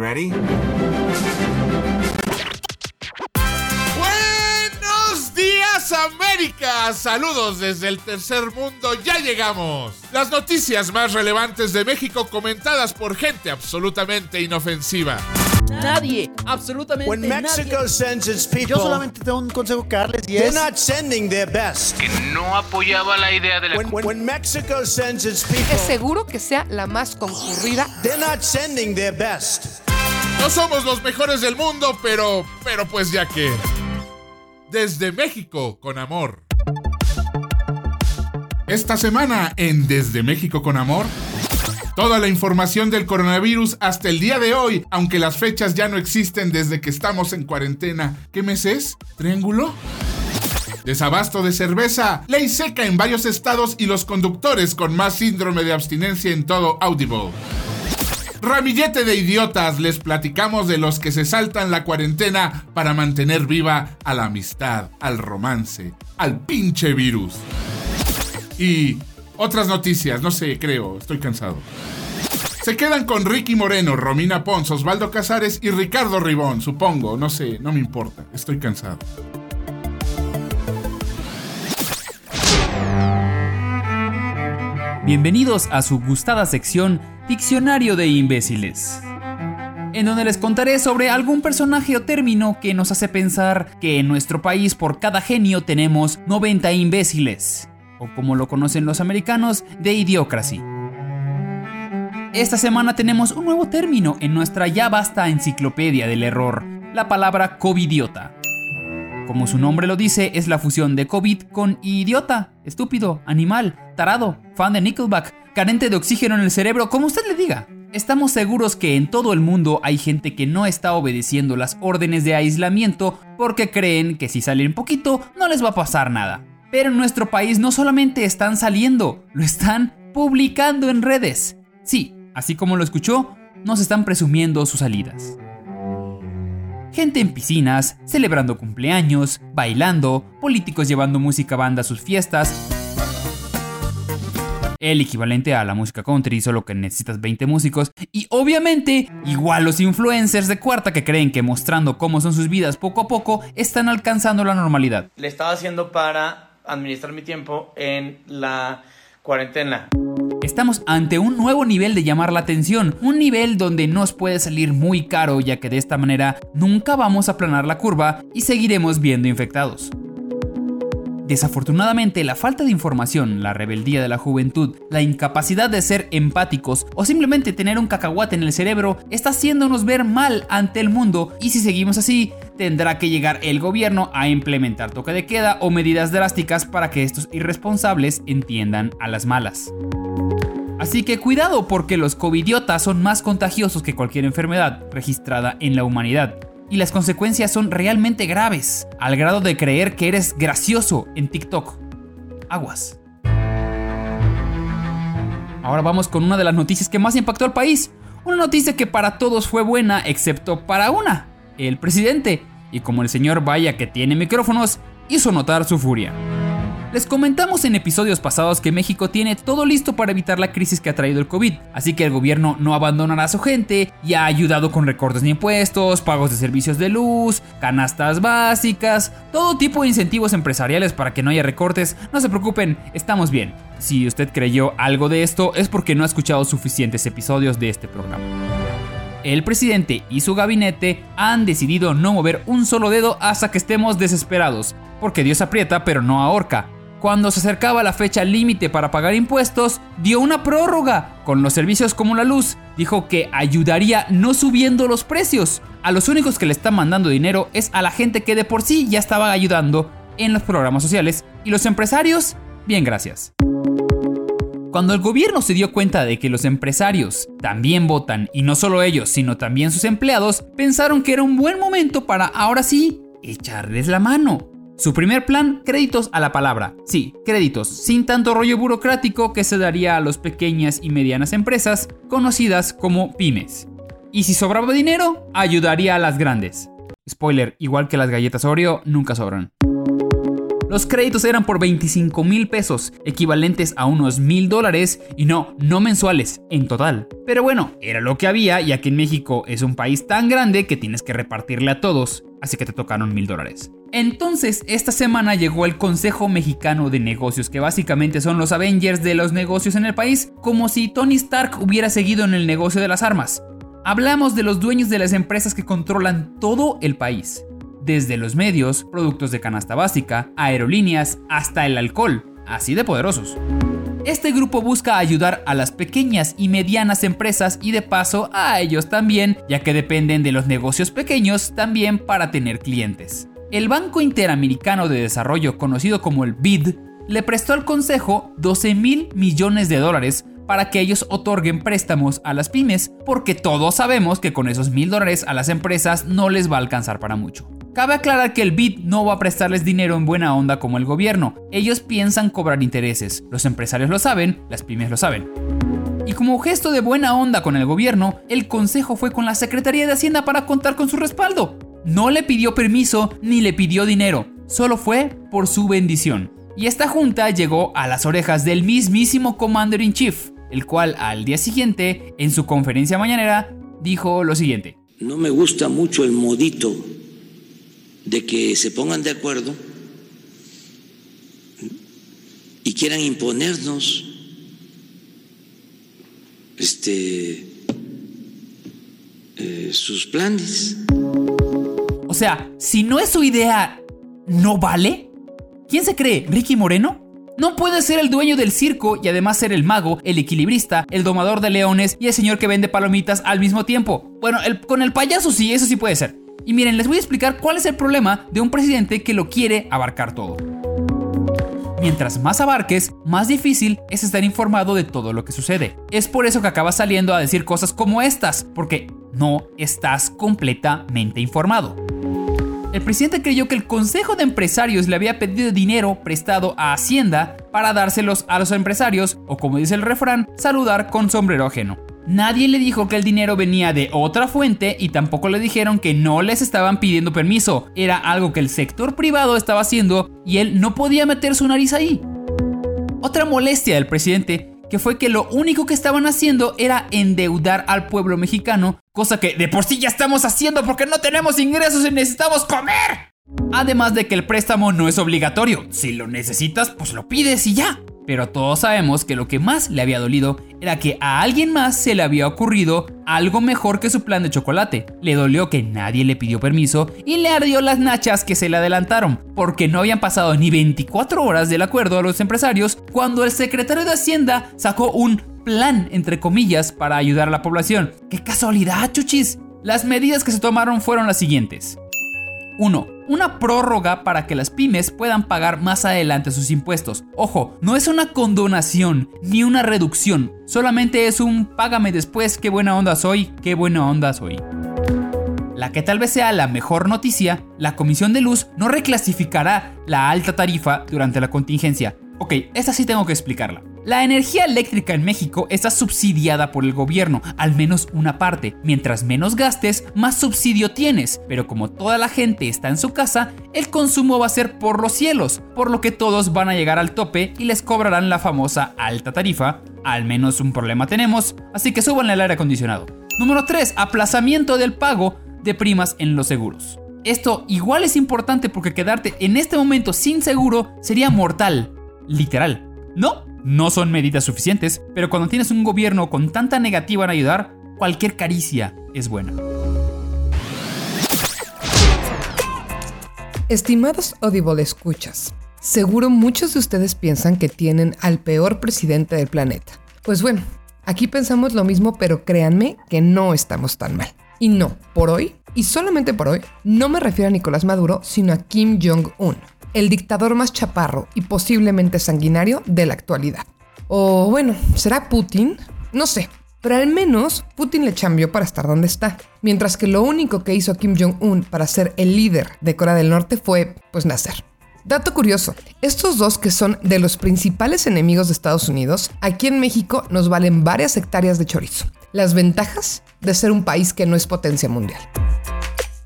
ready? Buenos días América, saludos desde el tercer mundo, ya llegamos. Las noticias más relevantes de México comentadas por gente absolutamente inofensiva. Nadie, absolutamente When Mexico nadie. sends its Yo people, solamente tengo un consejo que darles y they're es not sending their best. que no apoyaba la idea de la When, when, when Mexico sends its people, Es seguro que sea la más concurrida. they're not sending their best. No somos los mejores del mundo, pero, pero pues ya que. Desde México con amor. Esta semana en Desde México con amor. Toda la información del coronavirus hasta el día de hoy, aunque las fechas ya no existen desde que estamos en cuarentena. ¿Qué mes es? ¿Triángulo? Desabasto de cerveza, ley seca en varios estados y los conductores con más síndrome de abstinencia en todo Audible. Ramillete de idiotas, les platicamos de los que se saltan la cuarentena para mantener viva a la amistad, al romance, al pinche virus. Y otras noticias, no sé, creo, estoy cansado. Se quedan con Ricky Moreno, Romina Pons, Osvaldo Casares y Ricardo Ribón, supongo, no sé, no me importa, estoy cansado. Bienvenidos a su gustada sección Diccionario de Imbéciles. En donde les contaré sobre algún personaje o término que nos hace pensar que en nuestro país por cada genio tenemos 90 imbéciles, o como lo conocen los americanos, de idiocracy. Esta semana tenemos un nuevo término en nuestra ya vasta enciclopedia del error, la palabra covidiota. Como su nombre lo dice, es la fusión de COVID con idiota, estúpido, animal, tarado, fan de Nickelback, carente de oxígeno en el cerebro, como usted le diga. Estamos seguros que en todo el mundo hay gente que no está obedeciendo las órdenes de aislamiento porque creen que si salen poquito no les va a pasar nada. Pero en nuestro país no solamente están saliendo, lo están publicando en redes. Sí, así como lo escuchó, nos están presumiendo sus salidas. Gente en piscinas, celebrando cumpleaños, bailando, políticos llevando música banda a sus fiestas. El equivalente a la música country, solo que necesitas 20 músicos. Y obviamente, igual los influencers de cuarta que creen que mostrando cómo son sus vidas poco a poco, están alcanzando la normalidad. le estaba haciendo para administrar mi tiempo en la cuarentena. Estamos ante un nuevo nivel de llamar la atención, un nivel donde nos puede salir muy caro ya que de esta manera nunca vamos a aplanar la curva y seguiremos viendo infectados. Desafortunadamente, la falta de información, la rebeldía de la juventud, la incapacidad de ser empáticos o simplemente tener un cacahuate en el cerebro está haciéndonos ver mal ante el mundo y si seguimos así, tendrá que llegar el gobierno a implementar toque de queda o medidas drásticas para que estos irresponsables entiendan a las malas. Así que cuidado porque los covidiotas son más contagiosos que cualquier enfermedad registrada en la humanidad. Y las consecuencias son realmente graves, al grado de creer que eres gracioso en TikTok. Aguas. Ahora vamos con una de las noticias que más impactó al país. Una noticia que para todos fue buena, excepto para una, el presidente. Y como el señor vaya que tiene micrófonos, hizo notar su furia. Les comentamos en episodios pasados que México tiene todo listo para evitar la crisis que ha traído el COVID, así que el gobierno no abandonará a su gente y ha ayudado con recortes de impuestos, pagos de servicios de luz, canastas básicas, todo tipo de incentivos empresariales para que no haya recortes. No se preocupen, estamos bien. Si usted creyó algo de esto es porque no ha escuchado suficientes episodios de este programa. El presidente y su gabinete han decidido no mover un solo dedo hasta que estemos desesperados, porque Dios aprieta pero no ahorca. Cuando se acercaba la fecha límite para pagar impuestos, dio una prórroga con los servicios como la luz. Dijo que ayudaría no subiendo los precios. A los únicos que le están mandando dinero es a la gente que de por sí ya estaba ayudando en los programas sociales. Y los empresarios, bien gracias. Cuando el gobierno se dio cuenta de que los empresarios también votan, y no solo ellos, sino también sus empleados, pensaron que era un buen momento para ahora sí echarles la mano. Su primer plan, créditos a la palabra. Sí, créditos, sin tanto rollo burocrático que se daría a las pequeñas y medianas empresas, conocidas como pymes. Y si sobraba dinero, ayudaría a las grandes. Spoiler, igual que las galletas Oreo, nunca sobran. Los créditos eran por 25 mil pesos, equivalentes a unos mil dólares, y no, no mensuales, en total. Pero bueno, era lo que había, y aquí en México es un país tan grande que tienes que repartirle a todos, así que te tocaron mil dólares. Entonces, esta semana llegó el Consejo Mexicano de Negocios, que básicamente son los Avengers de los negocios en el país, como si Tony Stark hubiera seguido en el negocio de las armas. Hablamos de los dueños de las empresas que controlan todo el país, desde los medios, productos de canasta básica, aerolíneas, hasta el alcohol, así de poderosos. Este grupo busca ayudar a las pequeñas y medianas empresas y de paso a ellos también, ya que dependen de los negocios pequeños también para tener clientes. El Banco Interamericano de Desarrollo, conocido como el BID, le prestó al Consejo 12 mil millones de dólares para que ellos otorguen préstamos a las pymes, porque todos sabemos que con esos mil dólares a las empresas no les va a alcanzar para mucho. Cabe aclarar que el BID no va a prestarles dinero en buena onda como el gobierno, ellos piensan cobrar intereses, los empresarios lo saben, las pymes lo saben. Y como gesto de buena onda con el gobierno, el consejo fue con la Secretaría de Hacienda para contar con su respaldo. No le pidió permiso ni le pidió dinero, solo fue por su bendición. Y esta junta llegó a las orejas del mismísimo Commander in Chief, el cual al día siguiente, en su conferencia mañanera, dijo lo siguiente. No me gusta mucho el modito de que se pongan de acuerdo y quieran imponernos este, eh, sus planes. O sea, si no es su idea, ¿no vale? ¿Quién se cree? ¿Ricky Moreno? No puede ser el dueño del circo y además ser el mago, el equilibrista, el domador de leones y el señor que vende palomitas al mismo tiempo. Bueno, con el payaso sí, eso sí puede ser. Y miren, les voy a explicar cuál es el problema de un presidente que lo quiere abarcar todo. Mientras más abarques, más difícil es estar informado de todo lo que sucede. Es por eso que acabas saliendo a decir cosas como estas, porque no estás completamente informado. El presidente creyó que el Consejo de Empresarios le había pedido dinero prestado a Hacienda para dárselos a los empresarios, o como dice el refrán, saludar con sombrero ajeno. Nadie le dijo que el dinero venía de otra fuente y tampoco le dijeron que no les estaban pidiendo permiso. Era algo que el sector privado estaba haciendo y él no podía meter su nariz ahí. Otra molestia del presidente que fue que lo único que estaban haciendo era endeudar al pueblo mexicano, cosa que de por sí ya estamos haciendo porque no tenemos ingresos y necesitamos comer. Además de que el préstamo no es obligatorio, si lo necesitas pues lo pides y ya. Pero todos sabemos que lo que más le había dolido era que a alguien más se le había ocurrido algo mejor que su plan de chocolate. Le dolió que nadie le pidió permiso y le ardió las nachas que se le adelantaron, porque no habían pasado ni 24 horas del acuerdo a los empresarios cuando el secretario de Hacienda sacó un plan, entre comillas, para ayudar a la población. ¡Qué casualidad, chuchis! Las medidas que se tomaron fueron las siguientes. 1. Una prórroga para que las pymes puedan pagar más adelante sus impuestos. Ojo, no es una condonación ni una reducción, solamente es un págame después, qué buena onda soy, qué buena onda soy. La que tal vez sea la mejor noticia, la Comisión de Luz no reclasificará la alta tarifa durante la contingencia. Ok, esta sí tengo que explicarla. La energía eléctrica en México está subsidiada por el gobierno, al menos una parte. Mientras menos gastes, más subsidio tienes. Pero como toda la gente está en su casa, el consumo va a ser por los cielos, por lo que todos van a llegar al tope y les cobrarán la famosa alta tarifa. Al menos un problema tenemos, así que suban el aire acondicionado. Número 3. Aplazamiento del pago de primas en los seguros. Esto igual es importante porque quedarte en este momento sin seguro sería mortal. Literal. ¿No? No son medidas suficientes, pero cuando tienes un gobierno con tanta negativa en ayudar, cualquier caricia es buena. Estimados Audible escuchas, seguro muchos de ustedes piensan que tienen al peor presidente del planeta. Pues bueno, aquí pensamos lo mismo, pero créanme que no estamos tan mal. Y no, por hoy, y solamente por hoy, no me refiero a Nicolás Maduro, sino a Kim Jong-un el dictador más chaparro y posiblemente sanguinario de la actualidad. O bueno, ¿será Putin? No sé, pero al menos Putin le cambió para estar donde está. Mientras que lo único que hizo Kim Jong-un para ser el líder de Corea del Norte fue, pues, nacer. Dato curioso, estos dos que son de los principales enemigos de Estados Unidos, aquí en México nos valen varias hectáreas de chorizo. Las ventajas de ser un país que no es potencia mundial.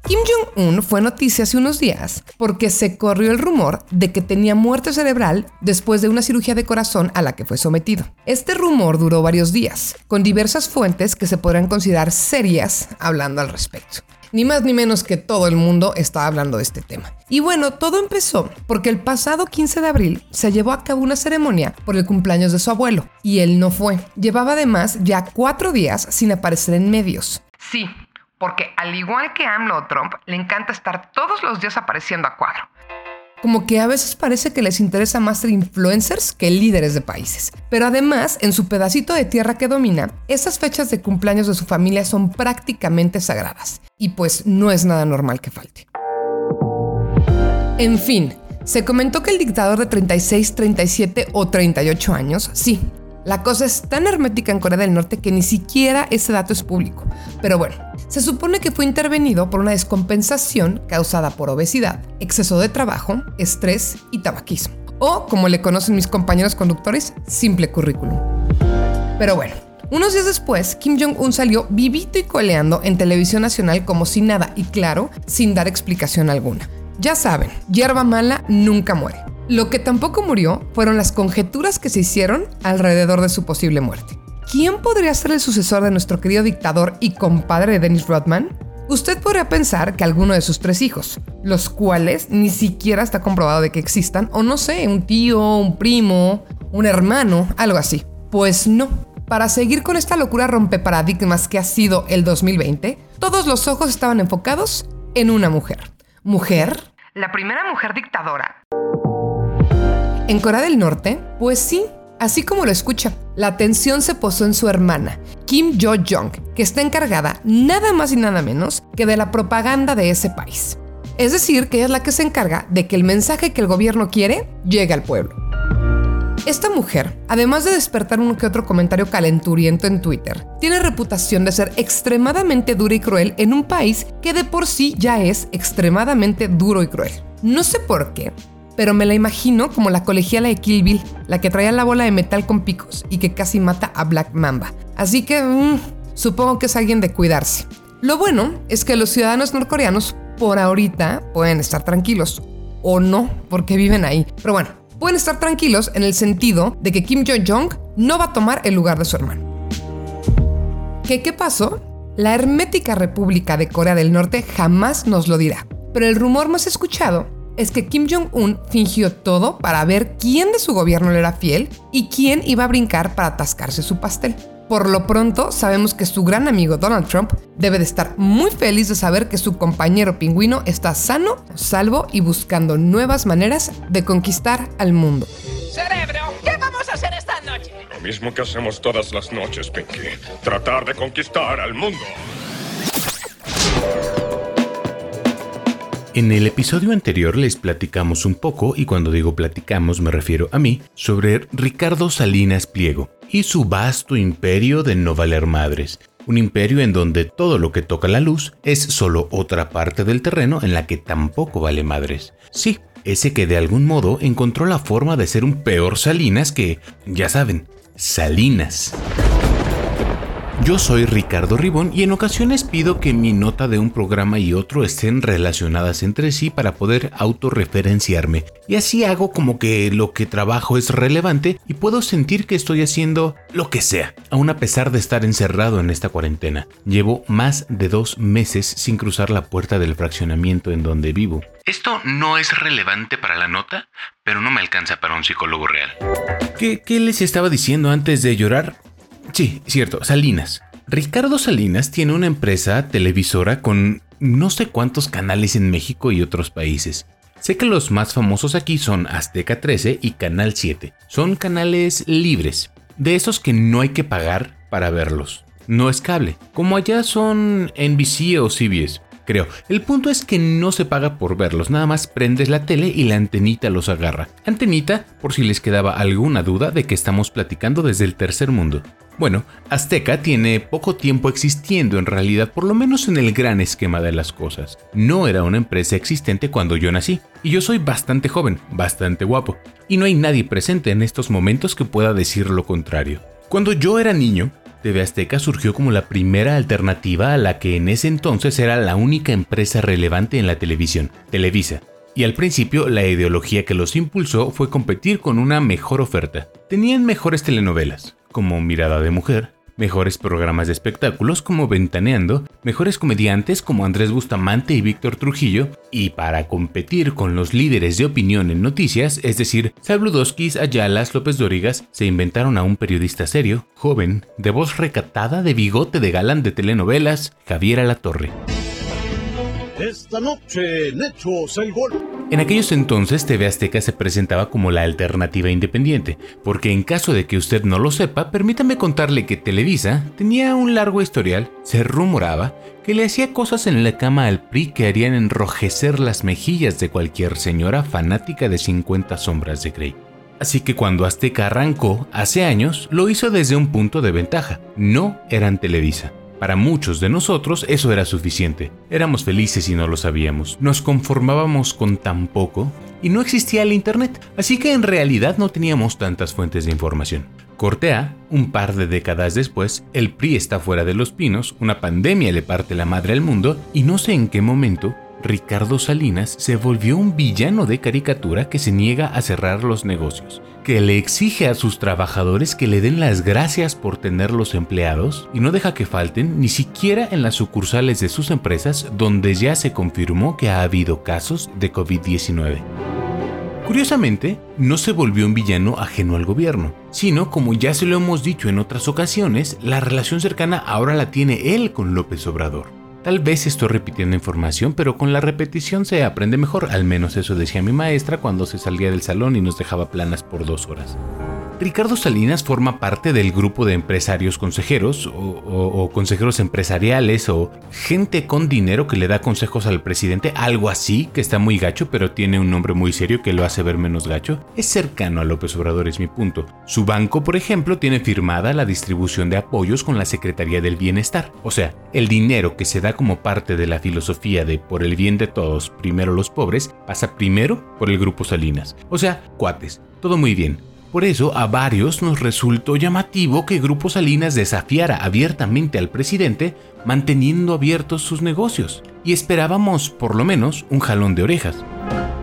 Kim Jong-un fue noticia hace unos días porque se corrió el rumor de que tenía muerte cerebral después de una cirugía de corazón a la que fue sometido. Este rumor duró varios días, con diversas fuentes que se podrán considerar serias hablando al respecto. Ni más ni menos que todo el mundo está hablando de este tema. Y bueno, todo empezó porque el pasado 15 de abril se llevó a cabo una ceremonia por el cumpleaños de su abuelo y él no fue. Llevaba además ya cuatro días sin aparecer en medios. Sí, porque al igual que AMLO o Trump, le encanta estar todos los días apareciendo a cuadro. Como que a veces parece que les interesa más ser influencers que líderes de países. Pero además, en su pedacito de tierra que domina, esas fechas de cumpleaños de su familia son prácticamente sagradas. Y pues no es nada normal que falte. En fin, se comentó que el dictador de 36, 37 o 38 años, sí, la cosa es tan hermética en Corea del Norte que ni siquiera ese dato es público. Pero bueno, se supone que fue intervenido por una descompensación causada por obesidad, exceso de trabajo, estrés y tabaquismo. O, como le conocen mis compañeros conductores, simple currículum. Pero bueno, unos días después, Kim Jong-un salió vivito y coleando en televisión nacional como si nada y claro, sin dar explicación alguna. Ya saben, hierba mala nunca muere. Lo que tampoco murió fueron las conjeturas que se hicieron alrededor de su posible muerte. ¿Quién podría ser el sucesor de nuestro querido dictador y compadre de Dennis Rodman? Usted podría pensar que alguno de sus tres hijos, los cuales ni siquiera está comprobado de que existan, o no sé, un tío, un primo, un hermano, algo así. Pues no. Para seguir con esta locura rompe paradigmas que ha sido el 2020, todos los ojos estaban enfocados en una mujer. ¿Mujer? La primera mujer dictadora. En Corea del Norte, pues sí, así como lo escucha, la atención se posó en su hermana, Kim Jo-jong, que está encargada nada más y nada menos que de la propaganda de ese país. Es decir, que ella es la que se encarga de que el mensaje que el gobierno quiere llegue al pueblo. Esta mujer, además de despertar uno que otro comentario calenturiento en Twitter, tiene reputación de ser extremadamente dura y cruel en un país que de por sí ya es extremadamente duro y cruel. No sé por qué, pero me la imagino como la colegiala de Kill Bill, la que traía la bola de metal con picos y que casi mata a Black Mamba. Así que mm, supongo que es alguien de cuidarse. Lo bueno es que los ciudadanos norcoreanos por ahorita pueden estar tranquilos. O no, porque viven ahí. Pero bueno, pueden estar tranquilos en el sentido de que Kim Jong-jong no va a tomar el lugar de su hermano. ¿Qué, ¿Qué pasó? La hermética República de Corea del Norte jamás nos lo dirá. Pero el rumor más escuchado es que Kim Jong-un fingió todo para ver quién de su gobierno le era fiel y quién iba a brincar para atascarse su pastel. Por lo pronto, sabemos que su gran amigo Donald Trump debe de estar muy feliz de saber que su compañero pingüino está sano, salvo y buscando nuevas maneras de conquistar al mundo. Cerebro, ¿qué vamos a hacer esta noche? Lo mismo que hacemos todas las noches, Pinky. Tratar de conquistar al mundo. En el episodio anterior les platicamos un poco, y cuando digo platicamos me refiero a mí, sobre Ricardo Salinas Pliego y su vasto imperio de no valer madres. Un imperio en donde todo lo que toca la luz es solo otra parte del terreno en la que tampoco vale madres. Sí, ese que de algún modo encontró la forma de ser un peor Salinas que, ya saben, Salinas. Yo soy Ricardo Ribón y en ocasiones pido que mi nota de un programa y otro estén relacionadas entre sí para poder autorreferenciarme. Y así hago como que lo que trabajo es relevante y puedo sentir que estoy haciendo lo que sea, aun a pesar de estar encerrado en esta cuarentena. Llevo más de dos meses sin cruzar la puerta del fraccionamiento en donde vivo. Esto no es relevante para la nota, pero no me alcanza para un psicólogo real. ¿Qué, qué les estaba diciendo antes de llorar? Sí, cierto, Salinas. Ricardo Salinas tiene una empresa televisora con no sé cuántos canales en México y otros países. Sé que los más famosos aquí son Azteca 13 y Canal 7. Son canales libres, de esos que no hay que pagar para verlos. No es cable, como allá son NBC o CBS creo. El punto es que no se paga por verlos, nada más prendes la tele y la antenita los agarra. Antenita, por si les quedaba alguna duda de que estamos platicando desde el tercer mundo. Bueno, Azteca tiene poco tiempo existiendo en realidad, por lo menos en el gran esquema de las cosas. No era una empresa existente cuando yo nací, y yo soy bastante joven, bastante guapo, y no hay nadie presente en estos momentos que pueda decir lo contrario. Cuando yo era niño, TV Azteca surgió como la primera alternativa a la que en ese entonces era la única empresa relevante en la televisión, Televisa. Y al principio la ideología que los impulsó fue competir con una mejor oferta. Tenían mejores telenovelas, como Mirada de Mujer, mejores programas de espectáculos como Ventaneando, mejores comediantes como Andrés Bustamante y Víctor Trujillo, y para competir con los líderes de opinión en noticias, es decir, Sabludowskis, Ayalas, López Dorigas, se inventaron a un periodista serio, joven, de voz recatada, de bigote de galán de telenovelas, Javier Alatorre. Esta noche le echos el gol. En aquellos entonces TV Azteca se presentaba como la alternativa independiente, porque en caso de que usted no lo sepa, permítame contarle que Televisa tenía un largo historial, se rumoraba que le hacía cosas en la cama al PRI que harían enrojecer las mejillas de cualquier señora fanática de 50 sombras de Grey. Así que cuando Azteca arrancó, hace años, lo hizo desde un punto de ventaja, no eran Televisa. Para muchos de nosotros eso era suficiente. Éramos felices y no lo sabíamos. Nos conformábamos con tan poco y no existía el Internet, así que en realidad no teníamos tantas fuentes de información. Cortea, un par de décadas después, el PRI está fuera de los pinos, una pandemia le parte la madre al mundo y no sé en qué momento Ricardo Salinas se volvió un villano de caricatura que se niega a cerrar los negocios, que le exige a sus trabajadores que le den las gracias por tenerlos empleados y no deja que falten ni siquiera en las sucursales de sus empresas donde ya se confirmó que ha habido casos de COVID-19. Curiosamente, no se volvió un villano ajeno al gobierno, sino, como ya se lo hemos dicho en otras ocasiones, la relación cercana ahora la tiene él con López Obrador. Tal vez estoy repitiendo información, pero con la repetición se aprende mejor, al menos eso decía mi maestra cuando se salía del salón y nos dejaba planas por dos horas. Ricardo Salinas forma parte del grupo de empresarios consejeros o, consejeros empresariales o gente con dinero que le da consejos al presidente, algo así, que está muy gacho pero tiene un nombre muy serio que lo hace ver menos gacho. Es cercano a López Obrador, es mi punto. Su banco, por ejemplo, tiene firmada la distribución de apoyos con la Secretaría del Bienestar. O sea, el dinero que se da como parte de la filosofía de por el bien de todos, primero los pobres, pasa primero por el grupo Salinas. O sea, cuates, todo muy bien por eso a varios nos resultó llamativo que Grupo Salinas desafiara abiertamente al presidente manteniendo abiertos sus negocios. Y esperábamos por lo menos un jalón de orejas.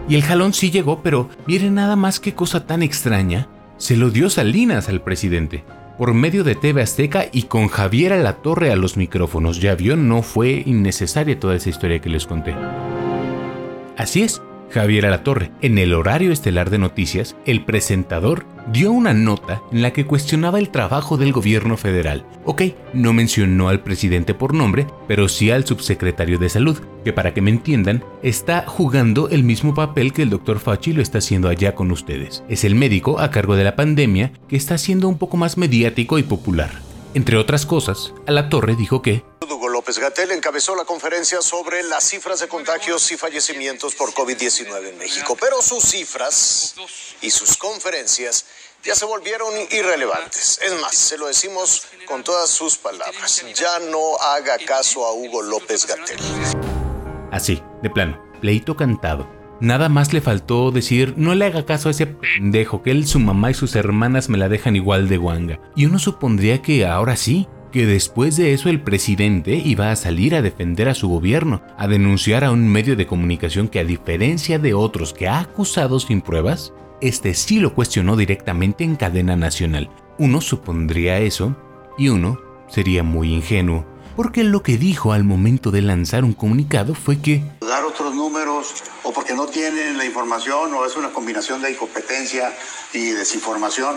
Y el jalón sí llegó, pero miren nada más qué cosa tan extraña. Se lo dio Salinas al presidente. Por medio de TV Azteca y con Javier a la torre a los micrófonos. Ya vio, no fue innecesaria toda esa historia que les conté. Así es, Javier Alatorre. En el horario estelar de noticias, el presentador dio una nota en la que cuestionaba el trabajo del gobierno federal. Ok, no mencionó al presidente por nombre, pero sí al subsecretario de salud, que para que me entiendan, está jugando el mismo papel que el doctor Fachi lo está haciendo allá con ustedes. Es el médico a cargo de la pandemia que está siendo un poco más mediático y popular. Entre otras cosas, Alatorre dijo que López Gatel encabezó la conferencia sobre las cifras de contagios y fallecimientos por COVID-19 en México, pero sus cifras y sus conferencias ya se volvieron irrelevantes. Es más, se lo decimos con todas sus palabras. Ya no haga caso a Hugo López Gatel. Así, de plano, pleito cantado. Nada más le faltó decir, no le haga caso a ese pendejo, que él, su mamá y sus hermanas me la dejan igual de guanga. Y uno supondría que ahora sí, que después de eso el presidente iba a salir a defender a su gobierno, a denunciar a un medio de comunicación que a diferencia de otros que ha acusado sin pruebas, este sí lo cuestionó directamente en cadena nacional. Uno supondría eso y uno sería muy ingenuo, porque lo que dijo al momento de lanzar un comunicado fue que dar otros números o porque no tienen la información o es una combinación de incompetencia y desinformación,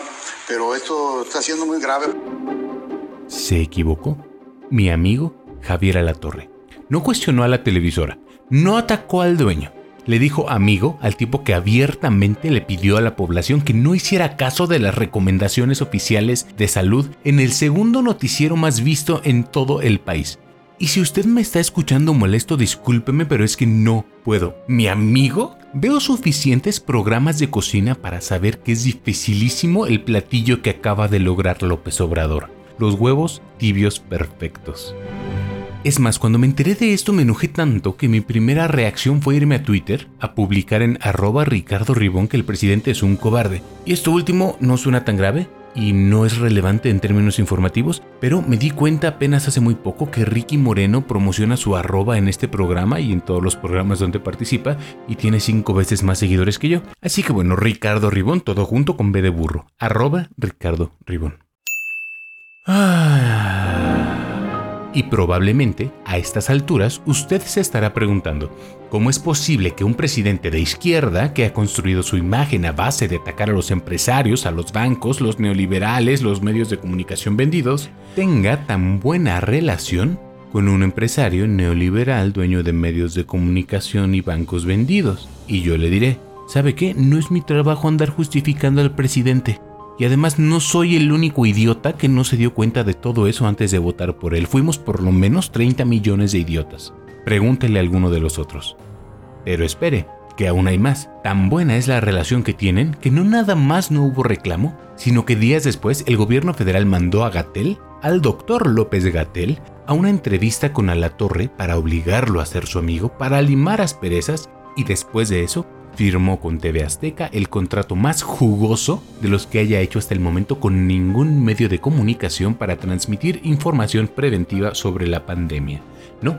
pero esto está siendo muy grave. Se equivocó. Mi amigo Javier Alatorre. No cuestionó a la televisora, no atacó al dueño. Le dijo amigo al tipo que abiertamente le pidió a la población que no hiciera caso de las recomendaciones oficiales de salud en el segundo noticiero más visto en todo el país. Y si usted me está escuchando molesto, discúlpeme, pero es que no puedo. ¿Mi amigo? Veo suficientes programas de cocina para saber que es dificilísimo el platillo que acaba de lograr López Obrador los huevos tibios perfectos. Es más, cuando me enteré de esto me enojé tanto que mi primera reacción fue irme a Twitter a publicar en arroba Ricardo Ribón que el presidente es un cobarde. Y esto último no suena tan grave, y no es relevante en términos informativos, pero me di cuenta apenas hace muy poco que Ricky Moreno promociona su arroba en este programa y en todos los programas donde participa y tiene cinco veces más seguidores que yo. Así que bueno, Ricardo Ribón, todo junto con B de burro. Arroba Ricardo Ribón. Y probablemente, a estas alturas, usted se estará preguntando, ¿cómo es posible que un presidente de izquierda, que ha construido su imagen a base de atacar a los empresarios, a los bancos, los neoliberales, los medios de comunicación vendidos, tenga tan buena relación con un empresario neoliberal dueño de medios de comunicación y bancos vendidos? Y yo le diré, ¿sabe qué? No es mi trabajo andar justificando al presidente. Y además no soy el único idiota que no se dio cuenta de todo eso antes de votar por él. Fuimos por lo menos 30 millones de idiotas. Pregúntele alguno de los otros. Pero espere, que aún hay más. Tan buena es la relación que tienen que no nada más no hubo reclamo, sino que días después el gobierno federal mandó a Gatel, al doctor López Gatel, a una entrevista con Alatorre para obligarlo a ser su amigo, para limar asperezas y después de eso firmó con TV Azteca el contrato más jugoso de los que haya hecho hasta el momento con ningún medio de comunicación para transmitir información preventiva sobre la pandemia. No,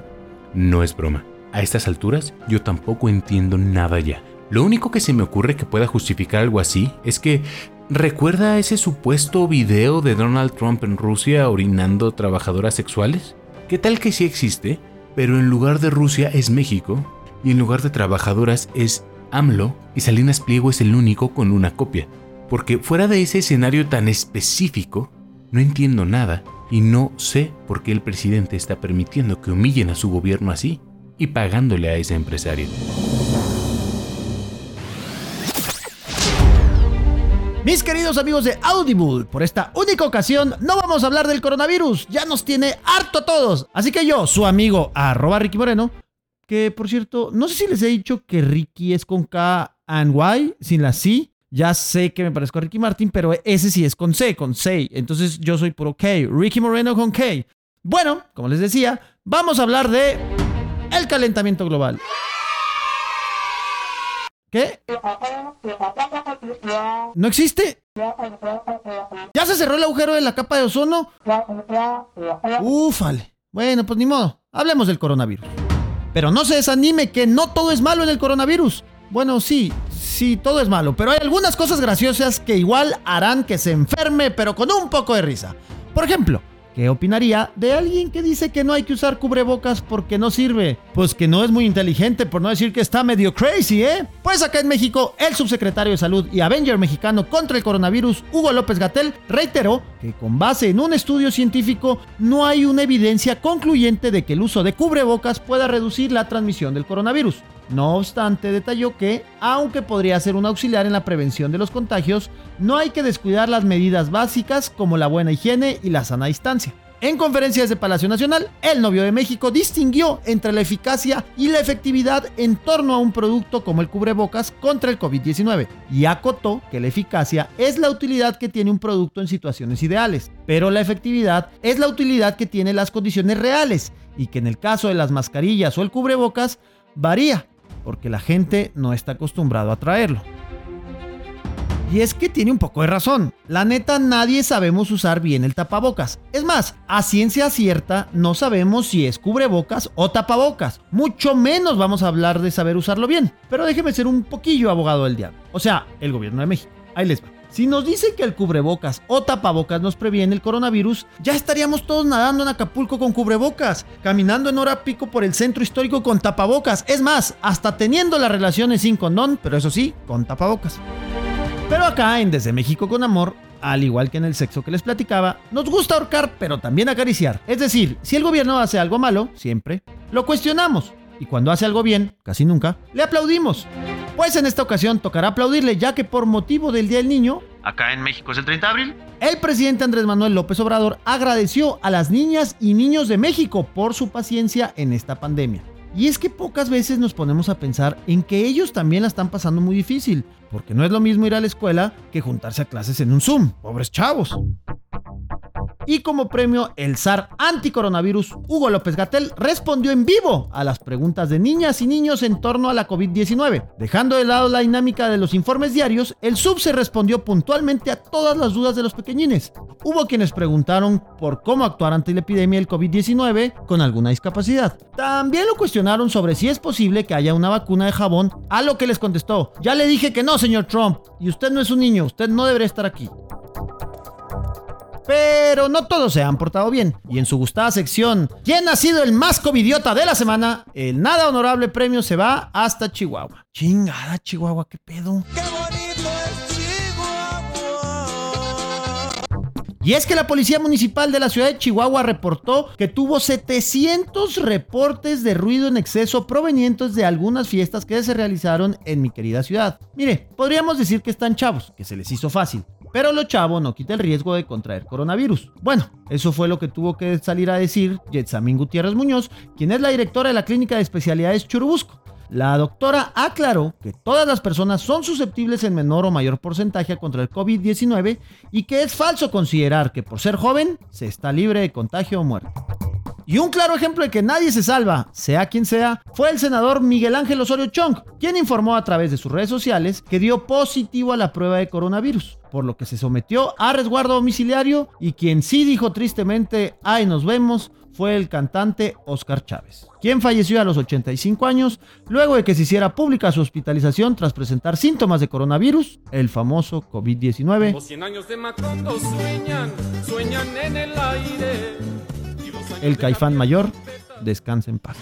no es broma. A estas alturas yo tampoco entiendo nada ya. Lo único que se me ocurre que pueda justificar algo así es que ¿recuerda ese supuesto video de Donald Trump en Rusia orinando trabajadoras sexuales? ¿Qué tal que sí existe? Pero en lugar de Rusia es México y en lugar de trabajadoras es AMLO y Salinas Pliego es el único con una copia. Porque fuera de ese escenario tan específico, no entiendo nada y no sé por qué el presidente está permitiendo que humillen a su gobierno así y pagándole a ese empresario. Mis queridos amigos de Audible, por esta única ocasión no vamos a hablar del coronavirus, ya nos tiene harto a todos. Así que yo, su amigo arroba Ricky Moreno, que por cierto, no sé si les he dicho que Ricky es con K and Y, sin la C. Ya sé que me parezco a Ricky Martin, pero ese sí es con C, con C. Entonces yo soy por K. Ricky Moreno con K. Bueno, como les decía, vamos a hablar de el calentamiento global. ¿Qué? ¿No existe? ¿Ya se cerró el agujero de la capa de ozono? Ufale. Bueno, pues ni modo. Hablemos del coronavirus. Pero no se desanime que no todo es malo en el coronavirus. Bueno, sí, sí, todo es malo, pero hay algunas cosas graciosas que igual harán que se enferme, pero con un poco de risa. Por ejemplo, ¿Qué opinaría de alguien que dice que no hay que usar cubrebocas porque no sirve? Pues que no es muy inteligente, por no decir que está medio crazy, ¿eh? Pues acá en México, el subsecretario de Salud y Avenger mexicano contra el coronavirus, Hugo López Gatel, reiteró que con base en un estudio científico no hay una evidencia concluyente de que el uso de cubrebocas pueda reducir la transmisión del coronavirus. No obstante, detalló que, aunque podría ser un auxiliar en la prevención de los contagios, no hay que descuidar las medidas básicas como la buena higiene y la sana distancia. En conferencias de Palacio Nacional, el novio de México distinguió entre la eficacia y la efectividad en torno a un producto como el cubrebocas contra el COVID-19 y acotó que la eficacia es la utilidad que tiene un producto en situaciones ideales, pero la efectividad es la utilidad que tiene las condiciones reales y que en el caso de las mascarillas o el cubrebocas varía porque la gente no está acostumbrado a traerlo. Y es que tiene un poco de razón. La neta, nadie sabemos usar bien el tapabocas. Es más, a ciencia cierta, no sabemos si es cubrebocas o tapabocas. Mucho menos vamos a hablar de saber usarlo bien. Pero déjeme ser un poquillo abogado del diablo. O sea, el gobierno de México. Ahí les va. Si nos dicen que el cubrebocas o tapabocas nos previene el coronavirus, ya estaríamos todos nadando en Acapulco con cubrebocas, caminando en hora pico por el centro histórico con tapabocas, es más, hasta teniendo las relaciones sin condón, pero eso sí, con tapabocas. Pero acá en Desde México con Amor, al igual que en el sexo que les platicaba, nos gusta ahorcar, pero también acariciar. Es decir, si el gobierno hace algo malo, siempre, lo cuestionamos. Y cuando hace algo bien, casi nunca, le aplaudimos. Pues en esta ocasión tocará aplaudirle ya que por motivo del Día del Niño, acá en México es el 30 de abril, el presidente Andrés Manuel López Obrador agradeció a las niñas y niños de México por su paciencia en esta pandemia. Y es que pocas veces nos ponemos a pensar en que ellos también la están pasando muy difícil, porque no es lo mismo ir a la escuela que juntarse a clases en un Zoom, pobres chavos. Y como premio, el zar anticoronavirus Hugo López Gatel respondió en vivo a las preguntas de niñas y niños en torno a la COVID-19. Dejando de lado la dinámica de los informes diarios, el sub se respondió puntualmente a todas las dudas de los pequeñines. Hubo quienes preguntaron por cómo actuar ante la epidemia del COVID-19 con alguna discapacidad. También lo cuestionaron sobre si es posible que haya una vacuna de jabón, a lo que les contestó, ya le dije que no, señor Trump, y usted no es un niño, usted no debería estar aquí. Pero no todos se han portado bien. Y en su gustada sección, ¿quién ha sido el más covidiota de la semana? El nada honorable premio se va hasta Chihuahua. Chingada, Chihuahua, qué pedo. Y es que la Policía Municipal de la ciudad de Chihuahua reportó que tuvo 700 reportes de ruido en exceso provenientes de algunas fiestas que se realizaron en mi querida ciudad. Mire, podríamos decir que están chavos, que se les hizo fácil. Pero lo chavo no quita el riesgo de contraer coronavirus. Bueno, eso fue lo que tuvo que salir a decir Jetsamín Gutiérrez Muñoz, quien es la directora de la Clínica de Especialidades Churubusco. La doctora aclaró que todas las personas son susceptibles en menor o mayor porcentaje contra el COVID-19 y que es falso considerar que por ser joven se está libre de contagio o muerte. Y un claro ejemplo de que nadie se salva, sea quien sea, fue el senador Miguel Ángel Osorio Chong, quien informó a través de sus redes sociales que dio positivo a la prueba de coronavirus, por lo que se sometió a resguardo domiciliario y quien sí dijo tristemente, ay nos vemos, fue el cantante Oscar Chávez, quien falleció a los 85 años luego de que se hiciera pública su hospitalización tras presentar síntomas de coronavirus, el famoso COVID-19. El caifán mayor, descansa en paz.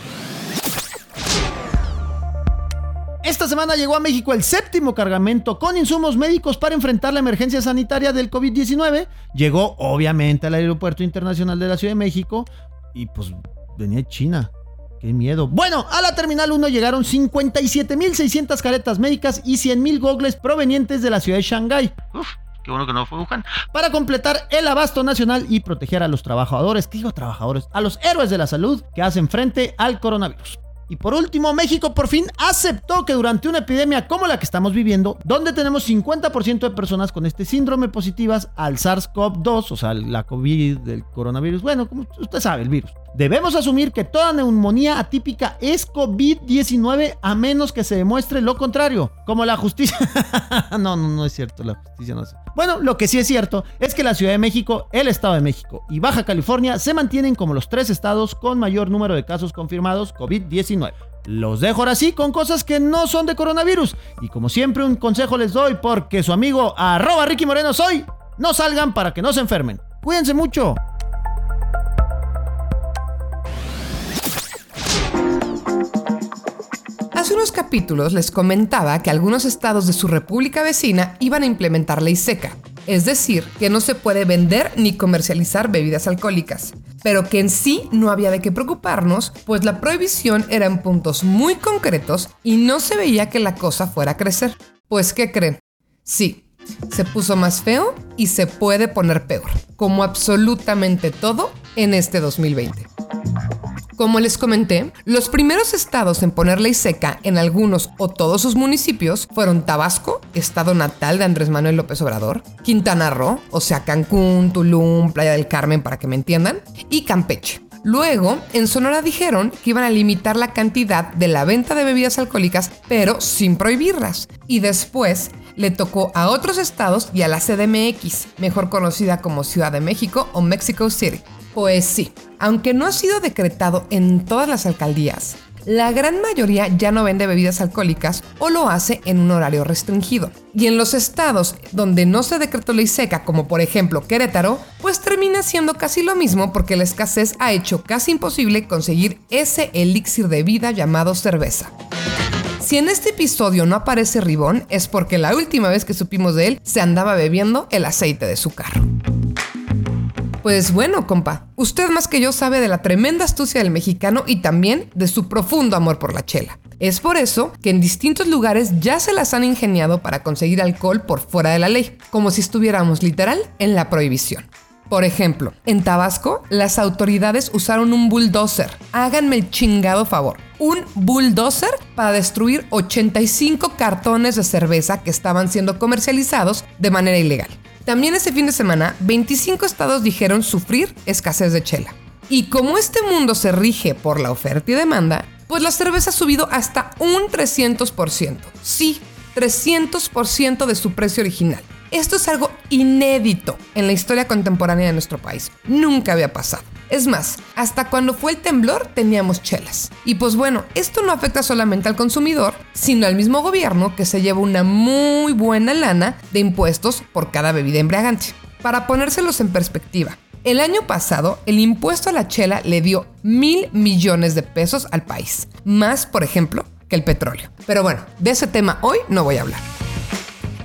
Esta semana llegó a México el séptimo cargamento con insumos médicos para enfrentar la emergencia sanitaria del COVID-19. Llegó obviamente al Aeropuerto Internacional de la Ciudad de México y pues venía de China. Qué miedo. Bueno, a la Terminal 1 llegaron 57.600 caretas médicas y 100.000 gogles provenientes de la ciudad de Shanghái. Qué bueno que no fue Wuhan. Para completar el abasto nacional y proteger a los trabajadores, ¿qué digo trabajadores? A los héroes de la salud que hacen frente al coronavirus. Y por último, México por fin aceptó que durante una epidemia como la que estamos viviendo, donde tenemos 50% de personas con este síndrome positivas al SARS-CoV-2, o sea, la COVID del coronavirus, bueno, como usted sabe, el virus. Debemos asumir que toda neumonía atípica es COVID-19 a menos que se demuestre lo contrario, como la justicia. no, no, no es cierto, la justicia no sé. Bueno, lo que sí es cierto es que la Ciudad de México, el Estado de México y Baja California se mantienen como los tres estados con mayor número de casos confirmados COVID-19. Los dejo ahora sí con cosas que no son de coronavirus. Y como siempre un consejo les doy porque su amigo arroba Ricky Moreno soy. No salgan para que no se enfermen. Cuídense mucho. Hace unos capítulos les comentaba que algunos estados de su república vecina iban a implementar ley seca, es decir, que no se puede vender ni comercializar bebidas alcohólicas, pero que en sí no había de qué preocuparnos, pues la prohibición era en puntos muy concretos y no se veía que la cosa fuera a crecer. Pues, ¿qué creen? Sí, se puso más feo y se puede poner peor, como absolutamente todo en este 2020. Como les comenté, los primeros estados en poner ley seca en algunos o todos sus municipios fueron Tabasco, estado natal de Andrés Manuel López Obrador, Quintana Roo, o sea Cancún, Tulum, Playa del Carmen para que me entiendan, y Campeche. Luego, en Sonora dijeron que iban a limitar la cantidad de la venta de bebidas alcohólicas, pero sin prohibirlas. Y después le tocó a otros estados y a la CDMX, mejor conocida como Ciudad de México o Mexico City. Pues sí, aunque no ha sido decretado en todas las alcaldías, la gran mayoría ya no vende bebidas alcohólicas o lo hace en un horario restringido. Y en los estados donde no se decretó ley seca, como por ejemplo Querétaro, pues termina siendo casi lo mismo porque la escasez ha hecho casi imposible conseguir ese elixir de vida llamado cerveza. Si en este episodio no aparece Ribón es porque la última vez que supimos de él se andaba bebiendo el aceite de su carro. Pues bueno, compa, usted más que yo sabe de la tremenda astucia del mexicano y también de su profundo amor por la chela. Es por eso que en distintos lugares ya se las han ingeniado para conseguir alcohol por fuera de la ley, como si estuviéramos literal en la prohibición. Por ejemplo, en Tabasco, las autoridades usaron un bulldozer. Háganme el chingado favor. Un bulldozer para destruir 85 cartones de cerveza que estaban siendo comercializados de manera ilegal. También ese fin de semana, 25 estados dijeron sufrir escasez de chela. Y como este mundo se rige por la oferta y demanda, pues la cerveza ha subido hasta un 300%. Sí, 300% de su precio original. Esto es algo inédito en la historia contemporánea de nuestro país. Nunca había pasado. Es más, hasta cuando fue el temblor teníamos chelas. Y pues bueno, esto no afecta solamente al consumidor, sino al mismo gobierno que se lleva una muy buena lana de impuestos por cada bebida embriagante. Para ponérselos en perspectiva, el año pasado, el impuesto a la chela le dio mil millones de pesos al país. Más, por ejemplo, que el petróleo. Pero bueno, de ese tema hoy no voy a hablar.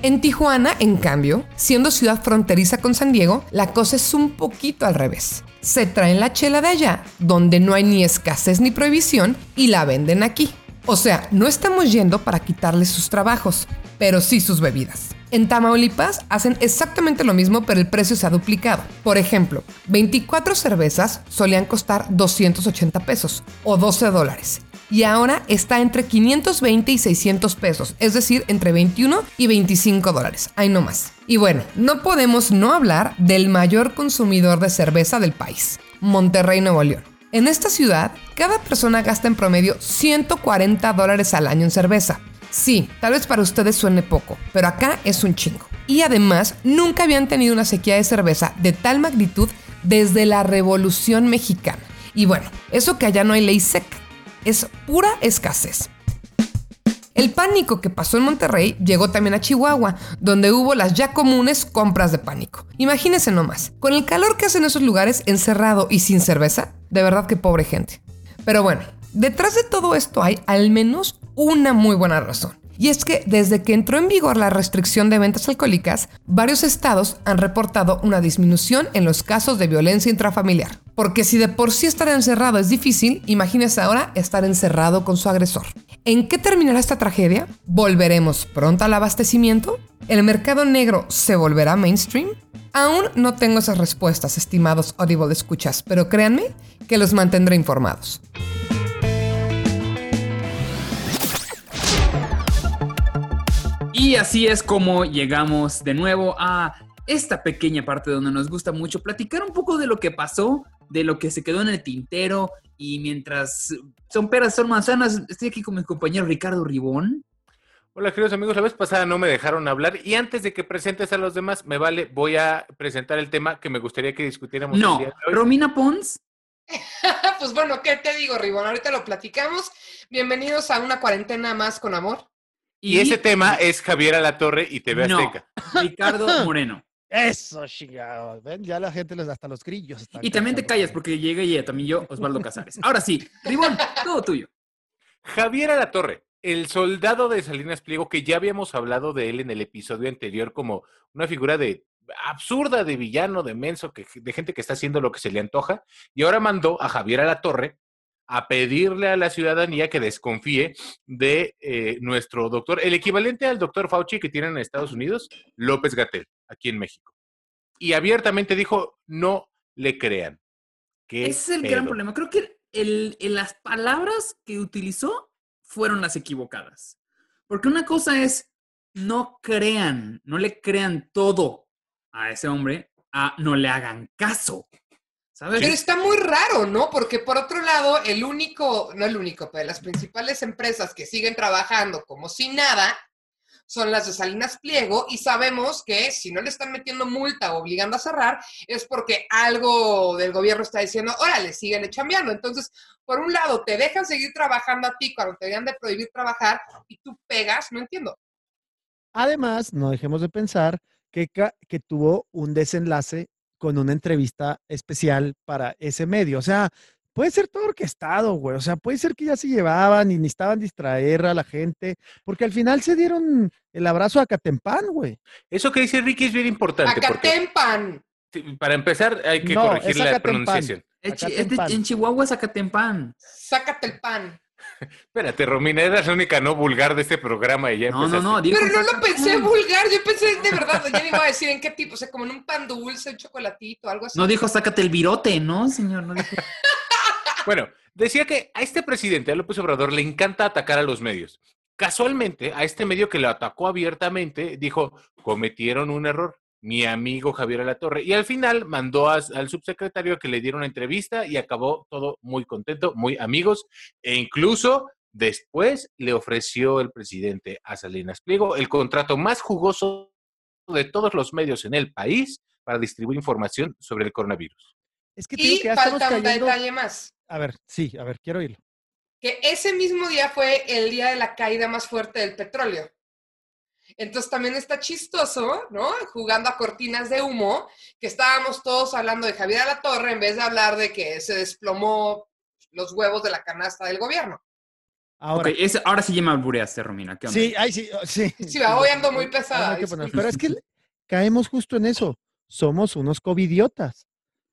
En Tijuana, en cambio, siendo ciudad fronteriza con San Diego, la cosa es un poquito al revés. Se traen la chela de allá, donde no hay ni escasez ni prohibición, y la venden aquí. O sea, no estamos yendo para quitarles sus trabajos, pero sí sus bebidas. En Tamaulipas hacen exactamente lo mismo, pero el precio se ha duplicado. Por ejemplo, 24 cervezas solían costar 280 pesos o 12 dólares. Y ahora está entre 520 y 600 pesos, es decir, entre 21 y 25 dólares. Hay no más. Y bueno, no podemos no hablar del mayor consumidor de cerveza del país, Monterrey, Nuevo León. En esta ciudad, cada persona gasta en promedio 140 dólares al año en cerveza. Sí, tal vez para ustedes suene poco, pero acá es un chingo. Y además, nunca habían tenido una sequía de cerveza de tal magnitud desde la Revolución Mexicana. Y bueno, eso que allá no hay ley seca, es pura escasez. El pánico que pasó en Monterrey llegó también a Chihuahua, donde hubo las ya comunes compras de pánico. Imagínense nomás, con el calor que hacen esos lugares encerrado y sin cerveza, de verdad que pobre gente. Pero bueno, detrás de todo esto hay al menos una muy buena razón. Y es que desde que entró en vigor la restricción de ventas alcohólicas, varios estados han reportado una disminución en los casos de violencia intrafamiliar. Porque si de por sí estar encerrado es difícil, imagínese ahora estar encerrado con su agresor. ¿En qué terminará esta tragedia? ¿Volveremos pronto al abastecimiento? ¿El mercado negro se volverá mainstream? Aún no tengo esas respuestas, estimados Audible escuchas, pero créanme que los mantendré informados. Y así es como llegamos de nuevo a esta pequeña parte donde nos gusta mucho platicar un poco de lo que pasó, de lo que se quedó en el tintero. Y mientras son peras, son manzanas, estoy aquí con mi compañero Ricardo Ribón. Hola, queridos amigos. La vez pasada no me dejaron hablar y antes de que presentes a los demás, me vale, voy a presentar el tema que me gustaría que discutiéramos. No, Romina Pons. pues bueno, ¿qué te digo, Ribón? Ahorita lo platicamos. Bienvenidos a una cuarentena más con amor. Y, ese tema es Javier Alatorre y TV no, Azteca. Ricardo Moreno. Eso, chingado. Ven, ya la gente les hasta los grillos. están Y también te callas porque llega y también yo, Osvaldo Casares. Ahora sí, Ribón, todo tuyo. Javier Alatorre, el soldado de Salinas Pliego, que ya habíamos hablado de él en el episodio anterior como una figura de absurda, de villano, de menso, que, de gente que está haciendo lo que se le antoja, y ahora mandó a Javier Alatorre a pedirle a la ciudadanía que desconfíe de eh, nuestro doctor, el equivalente al doctor Fauci que tienen en Estados Unidos, López Gatel, aquí en México. Y abiertamente dijo, no le crean. ¿Qué Ese es el pedo? gran problema. Creo que el- el- las palabras que utilizó fueron las equivocadas. Porque una cosa es, no crean, no le crean todo a ese hombre, a no le hagan caso. ¿Sabes? Pero está muy raro, ¿no? Porque por otro lado, el único, no el único, pero las principales empresas que siguen trabajando como si nada son las de Salinas Pliego y sabemos que si no le están metiendo multa o obligando a cerrar es porque algo del gobierno está diciendo, órale, síguele chambeando. Entonces, por un lado, te dejan seguir trabajando a ti cuando te deberían de prohibir trabajar y tú pegas, no entiendo. Además, no dejemos de pensar que, que tuvo un desenlace con una entrevista especial para ese medio. O sea, puede ser todo orquestado, güey. O sea, puede ser que ya se llevaban y necesitaban distraer a la gente, porque al final se dieron el abrazo a Catempán, güey. Eso que dice Ricky es bien importante. Acatempan. sí, para empezar, hay que No, corregir la pronunciación. Es chi- es de- Acatempán. en Chihuahua es Acatempán. Sácate el pan. Espérate, Romina, eras la única no vulgar de este programa y ya No, no, no, digo Pero no lo pensé vulgar, yo pensé de verdad, yo me iba a decir en qué tipo, o sea, como en un pan dulce, un chocolatito, algo así. No dijo sácate el virote, ¿no, señor? No dijo- Bueno, decía que a este presidente, a López Obrador, le encanta atacar a los medios. Casualmente, a este medio que lo atacó abiertamente, dijo, cometieron un error. Mi amigo Javier Alatorre. Y al final mandó a- al subsecretario a que le diera una entrevista y acabó todo muy contento, muy amigos. E incluso después le ofreció el presidente a Salinas Pliego el contrato más jugoso de todos los medios en el país para distribuir información sobre el coronavirus. Es que Y que falta un detalle más. A ver, sí, a ver, quiero oírlo. que ese mismo día fue el día de la caída más fuerte del petróleo. Entonces también está chistoso, ¿no? Jugando a cortinas de humo, que estábamos todos hablando de Javier Alatorre en vez de hablar de que se desplomó los huevos de la canasta del gobierno. Ahora, ahora sí ya me albureaste, Romina. ¿Qué onda? sí, ay, sí, oh, sí. Sí, va, hoy ando muy pesada. Pero es que caemos justo en eso. Somos unos covidiotas.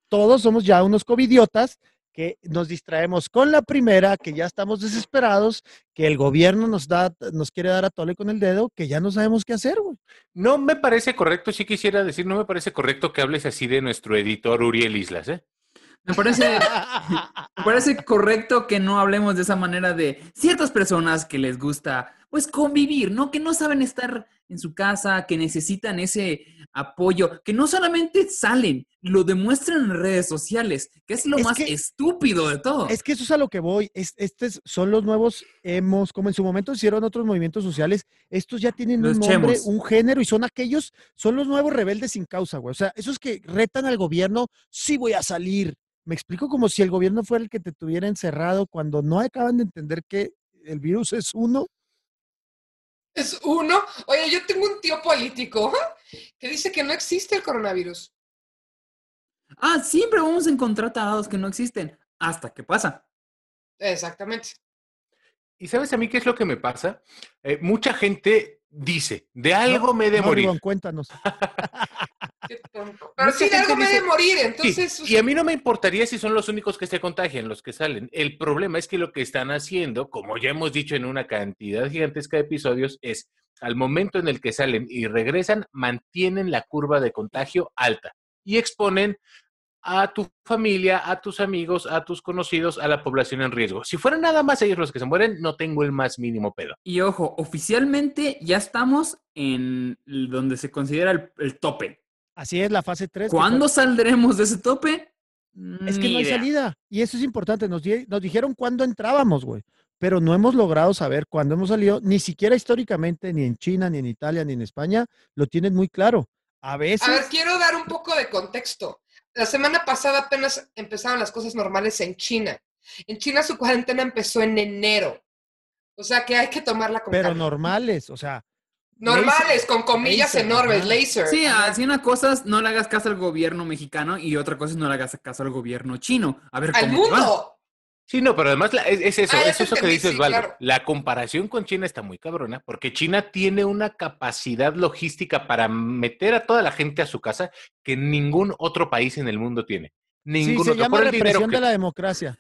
Todos somos ya unos covidiotas que nos distraemos con la primera, que ya estamos desesperados, que el gobierno nos da, nos quiere dar a tole con el dedo, que ya no sabemos qué hacer, güey. No me parece correcto, sí quisiera decir, no me parece correcto que hables así de nuestro editor Uriel Islas, ¿eh? Me parece, me parece correcto que no hablemos de esa manera de ciertas personas que les gusta, pues, convivir, ¿no? Que no saben estar en su casa, que necesitan ese apoyo, que no solamente salen, lo demuestran en redes sociales, que es lo Es más que- estúpido de todo. Es que eso es a lo que voy. Es, estos son los nuevos hemos, como en su momento hicieron otros movimientos sociales. Estos ya tienen Los un nombre, chemos. un género y son aquellos, son los nuevos rebeldes sin causa, güey. O sea, esos que retan al gobierno, sí voy a salir. Me explico como si el gobierno fuera el que te tuviera encerrado cuando no acaban de entender que el virus es uno. Es uno. Oye, yo tengo un tío político que dice que no existe el coronavirus. Ah, siempre vamos a encontrar tarados que no existen, hasta que pasa. Exactamente. ¿Y sabes a mí qué es lo que me pasa? Eh, mucha gente dice, de algo me he de No, morir. Cuéntanos. Qué tonto. Mucha Pero sí, de gente algo me he de dice- morir. Sí, Entonces, y a mí no me importaría si son los únicos que se contagian, los que salen. El problema es que lo que están haciendo, como ya hemos dicho en una cantidad gigantesca de episodios, es al momento en el que salen y regresan, mantienen la curva de contagio alta y exponen a tu familia, a tus amigos, a tus conocidos, a la población en riesgo. Si fueran nada más ellos los que se mueren, no tengo el más mínimo pedo. Y ojo, oficialmente ya estamos en donde se considera el, el tope. Así es la fase 3. ¿Cuándo saldremos de ese tope? Es que Ni no hay salida. Y eso es importante. Nos, di- nos dijeron cuándo entrábamos, güey. Pero no hemos logrado saber cuándo hemos salido. Ni siquiera históricamente, ni en China, ni en Italia, ni en España, lo tienen muy claro. A veces. a ver, quiero dar un poco de contexto. La semana pasada apenas empezaron las cosas normales en China. En China su cuarentena empezó en enero. O sea que hay que tomarla con pero calma. normales, o sea. Normales, con comillas laser, enormes, ajá. laser. Sí, así una cosa es no le hagas caso al gobierno mexicano y otra cosa es no le hagas caso al gobierno chino. A ver Al cómo va. mundo. Sí, no, pero además la- es, es eso, Ah, es eso que dices, sí, Valdo. claro. La comparación con China está muy cabrona, porque China tiene una capacidad logística para meter a toda la gente a su casa que ningún otro país en el mundo tiene. Sí, Ningún se otro. llama Por represión que- de la democracia.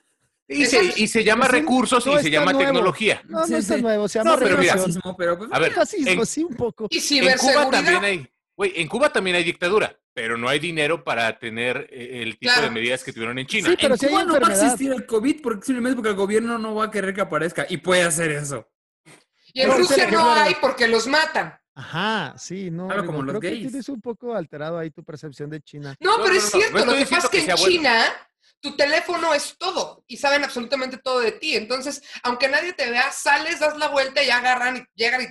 Y, se, y se llama recursos no y se llama nuevo. tecnología. No, no Sí, está sí. nuevo, se llama No, pero mira, pero pues, A ver, Racismo, en- sí, un poco. Y En Cuba ciberseguridad. también hay, güey, en Cuba también hay dictadura, pero no hay dinero para tener eh, el tipo Claro. de medidas que tuvieron en China. Sí, pero en si hay Cuba no va a existir el COVID porque simplemente porque el gobierno no va a querer que aparezca y puede hacer eso. Y en Pero, Rusia no hay porque los matan. Ajá, sí, no. Rigo, como los creo que tienes un poco alterado ahí tu percepción de China. No, No, pero no, es no, cierto. Lo que pasa es que, en. China tu teléfono es todo y saben absolutamente todo de ti. Entonces, aunque nadie te vea, sales, das la vuelta y agarran y llegan y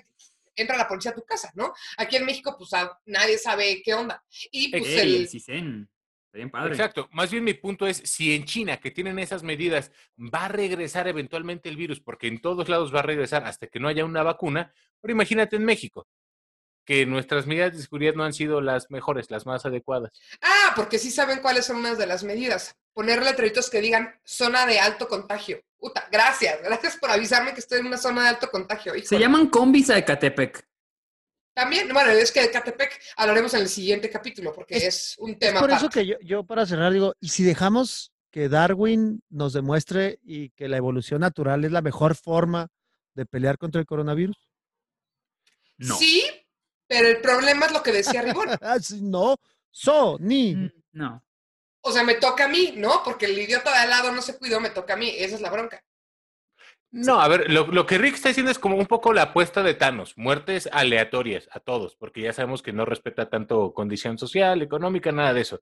entra la policía a tu casa, ¿no? Aquí en México, pues a- nadie sabe qué onda. Y pues Ey, el, bien padre. Exacto. Más bien mi punto es, si en China, que tienen esas medidas, va a regresar eventualmente el virus, porque en todos lados va a regresar hasta que no haya una vacuna, pero imagínate en México, que nuestras medidas de seguridad no han sido las mejores, las más adecuadas. Ah, porque sí saben cuáles son unas de las medidas. Poner letreritos que digan zona de alto contagio. Puta, gracias. Gracias por avisarme que estoy en una zona de alto contagio. Se llaman combis a Ecatepec. También, bueno, es que de Catepec hablaremos en el siguiente capítulo porque es, un Es tema por eso que yo, yo para cerrar digo, y si dejamos que Darwin nos demuestre y que la evolución natural es la mejor forma de pelear contra el coronavirus? No. Sí, pero el problema es lo que decía Ribón. Ah, no, so, ni. Mm, No. O sea, me toca a mí, ¿no? Porque el idiota de al lado no se cuidó, me toca a mí. Esa es la bronca. No, a ver, lo, lo, que Rick está diciendo es como un poco la apuesta de Thanos, muertes aleatorias a todos, porque ya sabemos que no respeta tanto condición social, económica, nada de eso.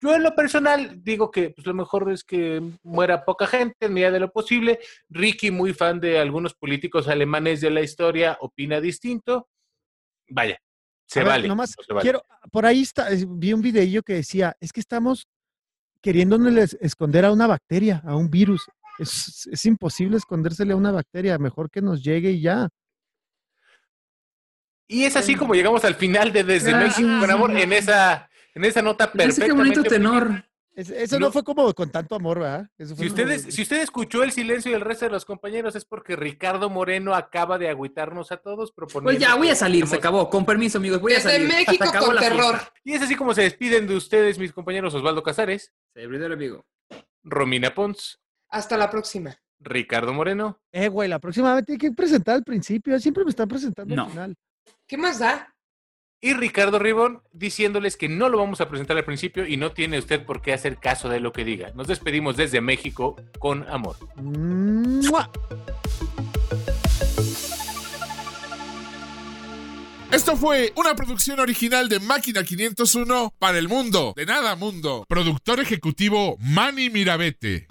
Yo en lo personal digo que pues, lo mejor es que muera poca gente en medida de lo posible. Ricky, muy fan de algunos políticos alemanes de la historia, opina distinto. Vaya, se, A ver, vale, nomás no se vale. quiero, por ahí está, es- vi un videillo que decía, es que estamos queriéndoles esconder a una bacteria, a un virus. Es, es imposible escondérsele a una bacteria, mejor que nos llegue y ya. Y es así como llegamos al final de Desde Ah, México con sí. amor en esa, en esa nota perfectamente. optimista. Es- eso no, No. fue como con tanto amor, ¿verdad? Eso fue Si como- ustedes, si usted escuchó el silencio del resto de los compañeros es porque Ricardo Moreno acaba de agüitarnos a todos proponiendo. Pues ya, voy a salir, se acabó. Con permiso, amigos, voy a Desde salir. México Se acabó con fiesta. terror. Y es así como se despiden de ustedes, mis compañeros Osvaldo Casares, Servidor amigo. Romina Pons, Hasta la próxima. Ricardo Moreno. Eh, güey, la próxima vez tiene que presentar al principio. Siempre me están presentando No. al final. ¿Qué más da? Y Ricardo Ribón diciéndoles que no lo vamos a presentar al principio y no tiene usted por qué hacer caso de lo que diga. Nos despedimos desde México con amor. ¡Mua! Esto fue una producción original de Máquina 501 para el mundo. De nada mundo. Productor ejecutivo Manny Mirabete.